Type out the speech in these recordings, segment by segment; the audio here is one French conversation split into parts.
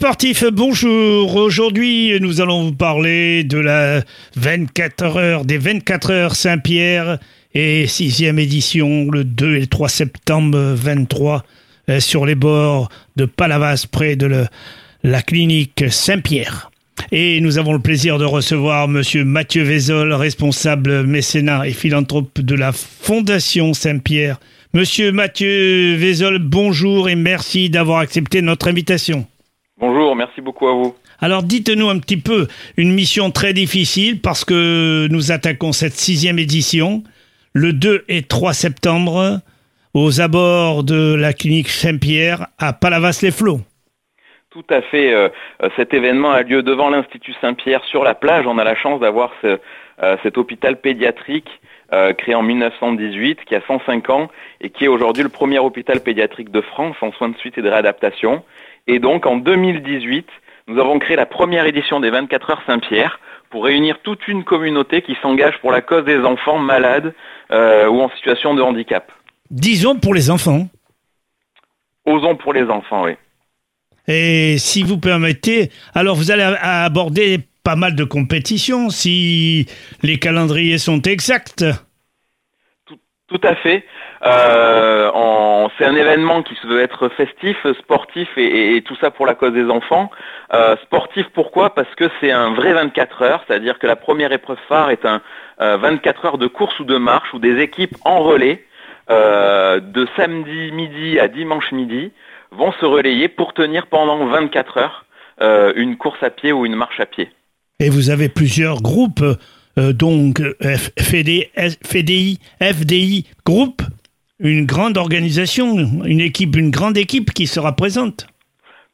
sportifs, bonjour. Aujourd'hui, nous allons vous parler de la 24 heures, des 24 heures Saint-Pierre et sixième édition le 2 et le 3 septembre 23 euh, sur les bords de Palavas près de la clinique Saint-Pierre. Et nous avons le plaisir de recevoir monsieur Mathieu Vézol, responsable mécénat et philanthrope de la Fondation Saint-Pierre. Monsieur Mathieu Vézol, bonjour et merci d'avoir accepté notre invitation. Bonjour, merci beaucoup à vous. Alors dites-nous un petit peu, une mission très difficile parce que nous attaquons cette sixième édition le 2 et 3 septembre aux abords de la clinique Saint-Pierre à Palavas-les-Flots. Tout à fait. Euh, euh, cet événement a lieu devant l'Institut Saint-Pierre sur la plage. On a la chance d'avoir euh, cet hôpital pédiatrique créé en 1918 qui a 105 ans et qui est aujourd'hui le premier hôpital pédiatrique de France en soins de suite et de réadaptation. Et donc en 2018, nous avons créé la première édition des 24 heures Saint-Pierre pour réunir toute une communauté qui s'engage pour la cause des enfants malades ou en situation de handicap. Disons pour les enfants. Osons pour les enfants, oui. Et si vous permettez, alors vous allez aborder pas mal de compétitions si les calendriers sont exacts. Tout, à fait. Euh, c'est un événement qui se veut être festif, sportif et, tout ça pour la cause des enfants. Euh, sportif pourquoi? Parce que c'est un vrai 24 heures, c'est-à-dire que la première épreuve phare est un 24 euh, heures de course ou de marche où des équipes en relais de samedi midi à dimanche midi vont se relayer pour tenir pendant 24 heures une course à pied ou une marche à pied. Et vous avez plusieurs groupes, euh, donc FDI, FDI, FDI groupe, une grande organisation, une équipe, une grande équipe qui sera présente.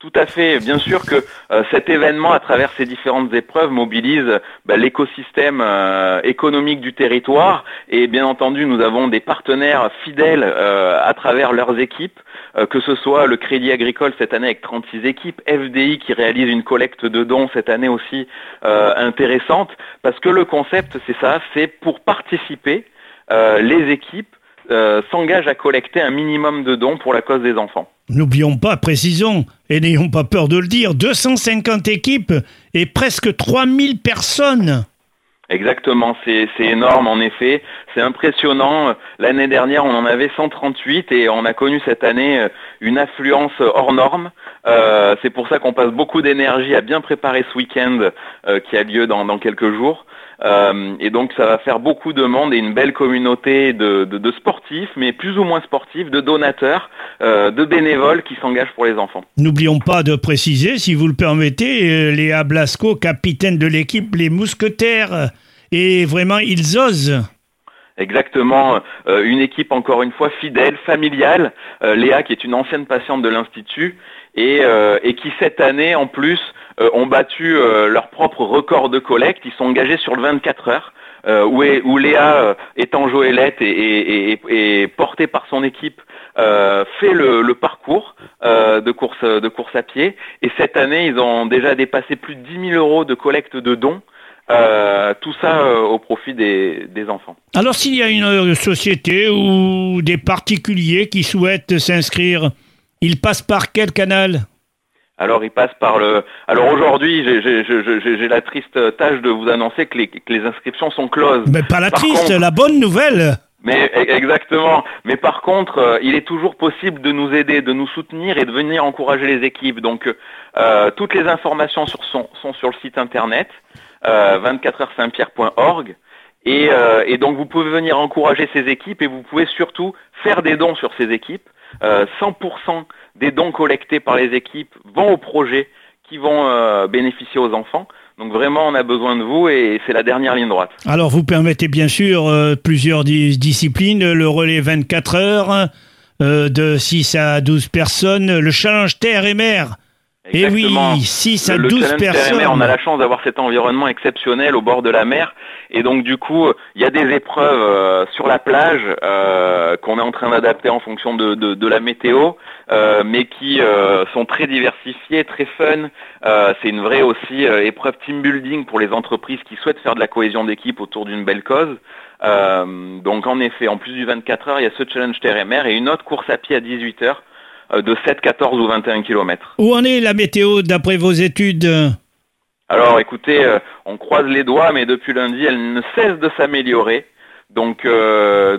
Tout à fait. Bien sûr que euh, cet événement, à travers ces différentes épreuves, mobilise bah, l'écosystème euh, économique du territoire. Et bien entendu, nous avons des partenaires fidèles euh, à travers leurs équipes, que ce soit le Crédit Agricole cette année avec 36 équipes, FDI qui réalise une collecte de dons cette année aussi intéressante, parce que le concept, c'est ça, c'est pour participer, les équipes s'engagent à collecter un minimum de dons pour la cause des enfants. N'oublions pas, précisons, et n'ayons pas peur de le dire, 250 équipes et presque 3000 personnes. Exactement, c'est énorme en effet, c'est impressionnant. L'année dernière, on en avait 138 et on a connu cette année euh, une affluence hors norme. Euh, c'est pour ça qu'on passe beaucoup d'énergie à bien préparer ce week-end euh, qui a lieu dans, quelques jours. Et donc ça va faire beaucoup de monde et une belle communauté de, sportifs, mais plus ou moins sportifs, de donateurs, de bénévoles qui s'engagent pour les enfants. N'oublions pas de préciser, si vous le permettez, euh, Léa Blasco, capitaine de l'équipe Les Mousquetaires, et vraiment ils osent. Exactement, une équipe encore une fois fidèle, familiale. Léa qui est une ancienne patiente de l'Institut et, et qui cette année en plus euh, ont battu euh, leur propre record de collecte. Ils sont engagés sur le 24 heures. Euh, où, où, Léa, étant Joëlette et, et, et, portée par son équipe, fait le, parcours de, course, de course à pied. Et cette année, ils ont déjà dépassé plus de 10 000 euros de collecte de dons. Tout ça au profit des, des enfants. Alors s'il y a une société ou des particuliers qui souhaitent s'inscrire, ils passent par quel canal? Alors il passe par le. Alors aujourd'hui, j'ai la triste tâche de vous annoncer que les, que les inscriptions sont closes. Mais pas la triste, la bonne nouvelle. Mais e, exactement. Mais par contre, euh, il est toujours possible de nous aider, de nous soutenir et de venir encourager les équipes. Donc euh, toutes les informations sont, sur le site internet euh, 24heursaintpierre.org. Et, euh, et donc vous pouvez venir encourager ces équipes et vous pouvez surtout faire des dons sur ces équipes. 100% des dons collectés par les équipes vont au projet qui vont bénéficier aux enfants. Donc vraiment, on a besoin de vous et c'est la dernière ligne droite. Alors, vous permettez bien sûr euh, plusieurs disciplines, le relais 24 heures, euh, de 6 à 12 personnes, le challenge terre et mer, et eh oui, 6 à 12 personnes. on a la chance d'avoir cet environnement exceptionnel au bord de la mer. Et donc du coup, il y a des épreuves euh, sur la plage euh, qu'on est en train d'adapter en fonction de, de, de la météo, euh, mais qui sont très diversifiées, très fun. C'est une vraie aussi épreuve team building pour les entreprises qui souhaitent faire de la cohésion d'équipe autour d'une belle cause. donc en effet, en plus du 24 heures, il y a ce challenge terre et mer et une autre course à pied à 18 heures de 7, 14 ou 21 km. Où en est la météo d'après vos études? Alors écoutez, on croise les doigts, mais depuis lundi, elle ne cesse de s'améliorer. Donc,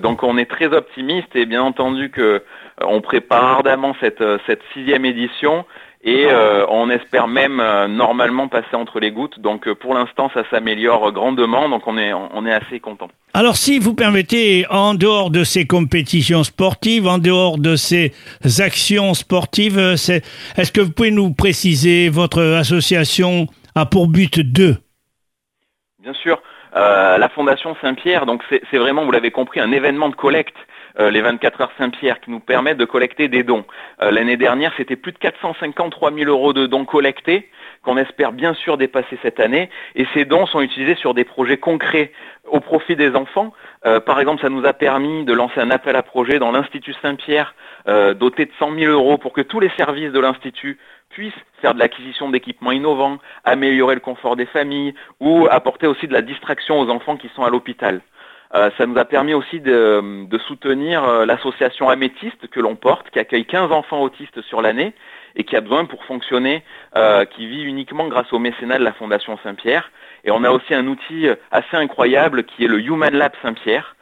donc on est très optimiste et bien entendu que on prépare ardemment cette, cette sixième édition et euh, on espère même euh, normalement passer entre les gouttes. Donc euh, pour l'instant, ça s'améliore grandement, donc on est, on est assez content. Alors si vous permettez, en dehors de ces compétitions sportives, en dehors de ces actions sportives, est-ce que vous pouvez nous préciser votre association a pour but de Bien sûr. la Fondation Saint-Pierre, donc c'est vraiment, vous l'avez compris, un événement de collecte. Euh, les 24 heures Saint-Pierre qui nous permettent de collecter des dons. Euh, l'année dernière, c'était plus de 453 000 euros de dons collectés qu'on espère bien sûr dépasser cette année. Et ces dons sont utilisés sur des projets concrets au profit des enfants. Euh, par exemple, ça nous a permis de lancer un appel à projet dans l'Institut Saint-Pierre, doté de 100 000 euros, pour que tous les services de l'Institut puissent faire de l'acquisition d'équipements innovants, améliorer le confort des familles ou apporter aussi de la distraction aux enfants qui sont à l'hôpital. Euh, ça nous a permis aussi de, soutenir euh, l'association Améthyste que l'on porte, qui accueille 15 enfants autistes sur l'année et qui a besoin pour fonctionner, euh, qui vit uniquement grâce au mécénat de la Fondation Saint-Pierre. Et on a aussi un outil assez incroyable qui est le Human Lab Saint-Pierre,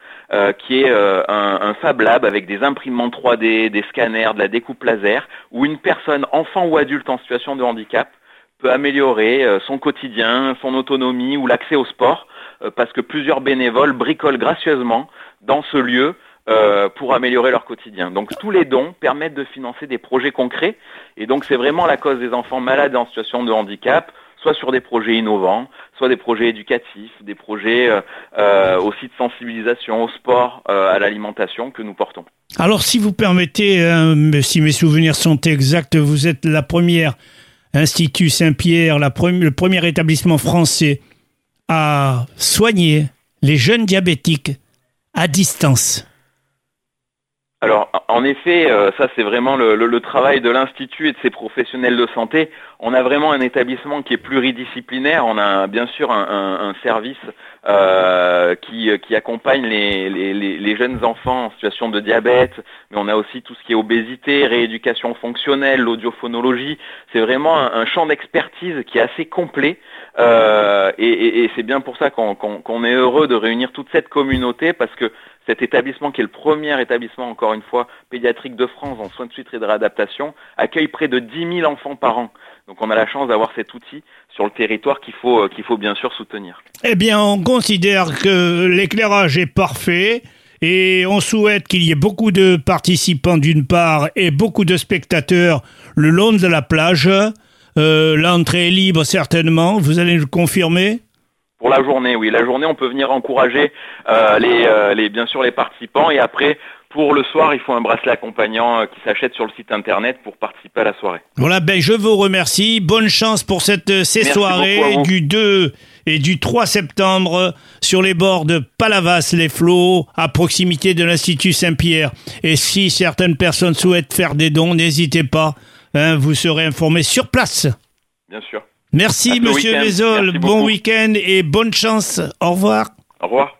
qui est un, un, Fab Lab avec des imprimantes 3D, des scanners, de la découpe laser, où une personne, enfant ou adulte en situation de handicap, peut améliorer son quotidien, son autonomie ou l'accès au sport parce que plusieurs bénévoles bricolent gracieusement dans ce lieu euh, pour améliorer leur quotidien. Donc tous les dons permettent de financer des projets concrets et donc c'est vraiment la cause des enfants malades en situation de handicap, soit sur des projets innovants, soit des projets éducatifs, des projets euh, aussi de sensibilisation au sport, à l'alimentation que nous portons. Alors si vous permettez, si mes souvenirs sont exacts, vous êtes la première Institut Saint-Pierre, le premier établissement français à soigner les jeunes diabétiques à distance alors, en effet, euh, ça c'est vraiment le, travail de l'Institut et de ses professionnels de santé. On a vraiment un établissement qui est pluridisciplinaire. On a bien sûr un, service euh, qui, accompagne les, jeunes enfants en situation de diabète, mais on a aussi tout ce qui est obésité, rééducation fonctionnelle, l'audiophonologie. C'est vraiment un, champ d'expertise qui est assez complet. Euh, et, c'est bien pour ça qu'on est heureux de réunir toute cette communauté parce que cet établissement, qui est le premier établissement, encore une fois, pédiatrique de France en soins de suite et de réadaptation, accueille près de 10 000 enfants par an. Donc on a la chance d'avoir cet outil sur le territoire qu'il faut, euh, qu'il faut bien sûr soutenir. Eh bien, on considère que l'éclairage est parfait. Et on souhaite qu'il y ait beaucoup de participants d'une part et beaucoup de spectateurs le long de la plage. Euh, l'entrée est libre certainement, vous allez le confirmer? Pour la journée, oui. La journée, on peut venir encourager euh, euh, les, bien sûr les participants et après, pour le soir, il faut un bracelet accompagnant euh, qui s'achète sur le site internet pour participer à la soirée. Voilà, ben je vous remercie. Bonne chance pour cette, ces soirées du 2 et du 3 septembre sur les bords de Palavas-les-Flots, à proximité de l'Institut Saint-Pierre. Et si certaines personnes souhaitent faire des dons, n'hésitez pas. Hein, vous serez informés sur place. Bien sûr. Merci, Monsieur Mézol. Bon week-end et bonne chance. Au revoir. Au revoir.